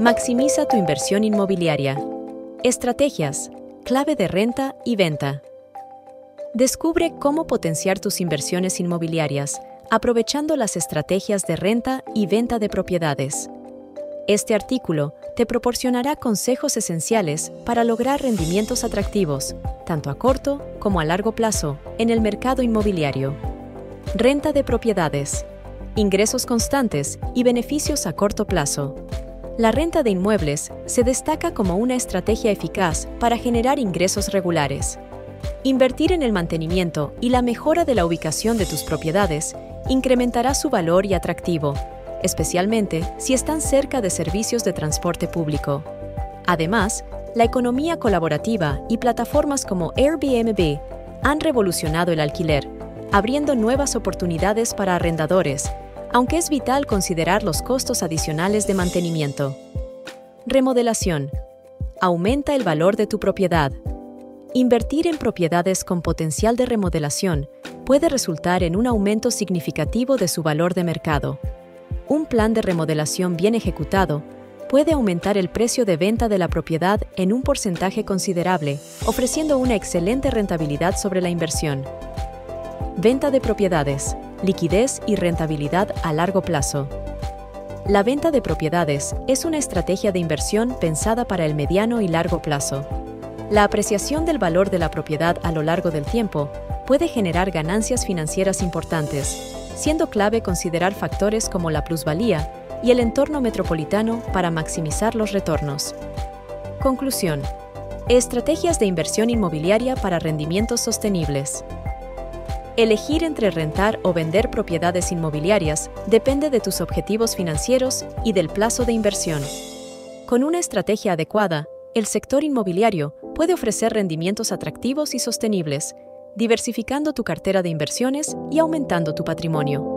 Maximiza tu inversión inmobiliaria. Estrategias, clave de renta y venta. Descubre cómo potenciar tus inversiones inmobiliarias aprovechando las estrategias de renta y venta de propiedades. Este artículo te proporcionará consejos esenciales para lograr rendimientos atractivos, tanto a corto como a largo plazo, en el mercado inmobiliario. Renta de propiedades. Ingresos constantes y beneficios a corto plazo. La renta de inmuebles se destaca como una estrategia eficaz para generar ingresos regulares. Invertir en el mantenimiento y la mejora de la ubicación de tus propiedades incrementará su valor y atractivo, especialmente si están cerca de servicios de transporte público. Además, la economía colaborativa y plataformas como Airbnb han revolucionado el alquiler, abriendo nuevas oportunidades para arrendadores, aunque es vital considerar los costos adicionales de mantenimiento. Remodelación. Aumenta el valor de tu propiedad. Invertir en propiedades con potencial de remodelación puede resultar en un aumento significativo de su valor de mercado un plan de remodelación bien ejecutado puede aumentar el precio de venta de la propiedad en un porcentaje considerable, ofreciendo una excelente rentabilidad sobre la inversión. Venta de propiedades, liquidez y rentabilidad a largo plazo. La venta de propiedades es una estrategia de inversión pensada para el mediano y largo plazo. La apreciación del valor de la propiedad a lo largo del tiempo puede generar ganancias financieras importantes, siendo clave considerar factores como la plusvalía y el entorno metropolitano para maximizar los retornos. Conclusión. Estrategias de inversión inmobiliaria para rendimientos sostenibles. Elegir entre rentar o vender propiedades inmobiliarias depende de tus objetivos financieros y del plazo de inversión. Con una estrategia adecuada, el sector inmobiliario puede ofrecer rendimientos atractivos y sostenibles diversificando tu cartera de inversiones y aumentando tu patrimonio.